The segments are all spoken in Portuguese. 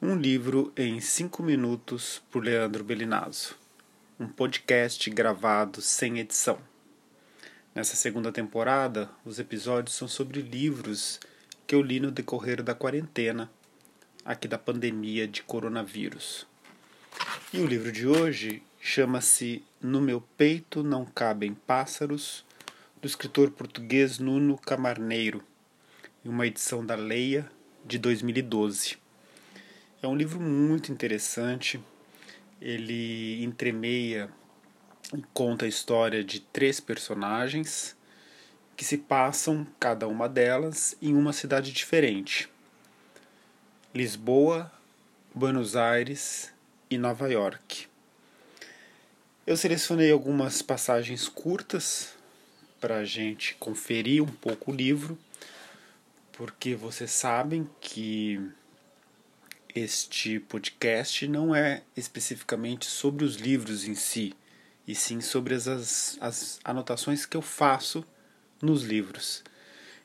Um livro em cinco minutos por Leandro Belinazzo. Um podcast gravado sem edição. Nessa segunda temporada, os episódios são sobre livros que eu li no decorrer da quarentena, aqui da pandemia de coronavírus. E o livro de hoje chama-se No Meu Peito Não Cabem Pássaros, do escritor português Nuno Camarneiro, em uma edição da Leia de 2012. É um livro muito interessante. Ele entremeia e conta a história de três personagens que se passam, cada uma delas, em uma cidade diferente: Lisboa, Buenos Aires e Nova York. Eu selecionei algumas passagens curtas para a gente conferir um pouco o livro, porque vocês sabem que este podcast não é especificamente sobre os livros em si, e sim sobre as, as anotações que eu faço nos livros.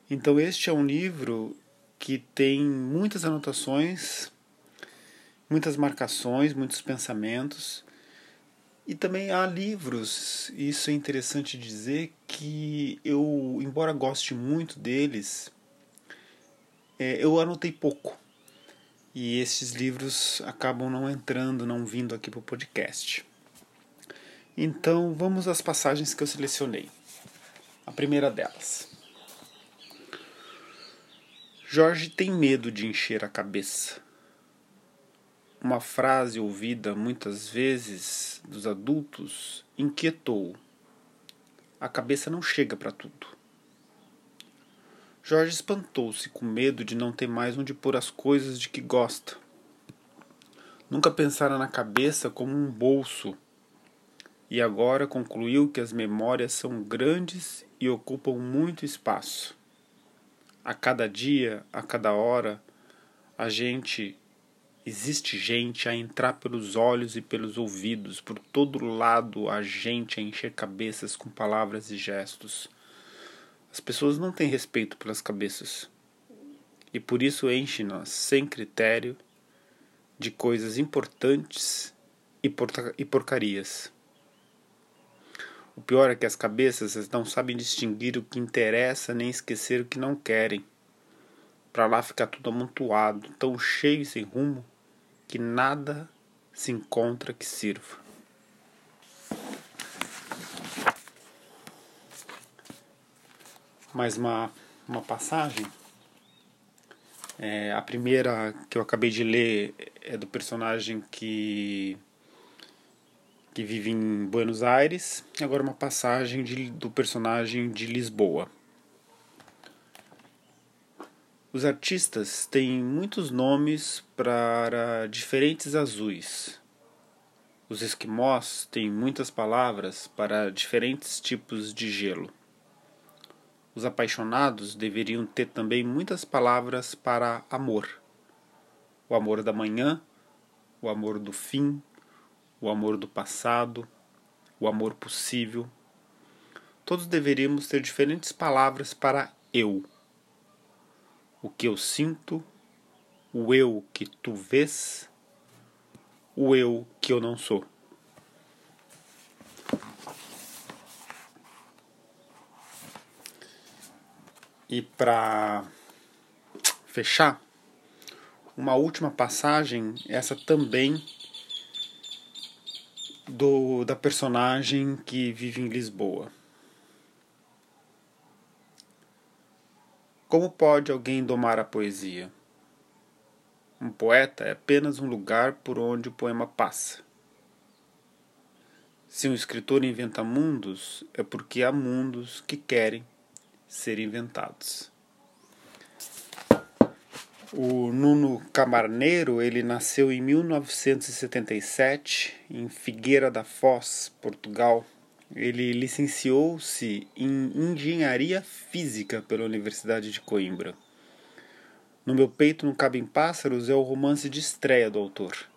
Então, este é um livro que tem muitas anotações, muitas marcações, muitos pensamentos. E também há livros, isso é interessante dizer, que eu, embora goste muito deles, é, eu anotei pouco e esses livros acabam não entrando, não vindo aqui para o podcast. Então vamos às passagens que eu selecionei. A primeira delas. Jorge tem medo de encher a cabeça. Uma frase ouvida muitas vezes dos adultos inquietou. A cabeça não chega para tudo. Jorge espantou-se com medo de não ter mais onde pôr as coisas de que gosta. Nunca pensara na cabeça como um bolso, e agora concluiu que as memórias são grandes e ocupam muito espaço. A cada dia, a cada hora, a gente existe gente a entrar pelos olhos e pelos ouvidos, por todo lado a gente a encher cabeças com palavras e gestos as pessoas não têm respeito pelas cabeças e por isso enchem-nas sem critério de coisas importantes e, porca porcarias. O pior é que as cabeças não sabem distinguir o que interessa nem esquecer o que não querem. Para lá fica tudo amontoado, tão cheio e sem rumo, que nada se encontra que sirva. Mais uma, uma passagem. É, a primeira que eu acabei de ler é do personagem que, que vive em Buenos Aires, e agora uma passagem de, do personagem de Lisboa. Os artistas têm muitos nomes para diferentes azuis. Os esquimós têm muitas palavras para diferentes tipos de gelo. Os apaixonados deveriam ter também muitas palavras para amor: o amor da manhã, o amor do fim, o amor do passado, o amor possível. Todos deveríamos ter diferentes palavras para eu. O que eu sinto, o eu que tu vês, o eu que eu não sou. E para fechar, uma última passagem, essa também do da personagem que vive em Lisboa. Como pode alguém domar a poesia? Um poeta é apenas um lugar por onde o poema passa. Se um escritor inventa mundos, é porque há mundos que querem ser inventados. O Nuno Camarneiro, ele nasceu em 1977 em Figueira da Foz, Portugal. Ele licenciou-se em Engenharia Física pela Universidade de Coimbra. No Meu Peito Não Cabem Pássaros é o romance de estreia do autor.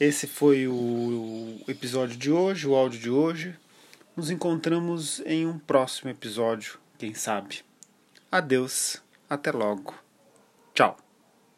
Esse foi o episódio de hoje, o áudio de hoje. Nos encontramos em um próximo episódio, quem sabe. Adeus, até logo. Tchau.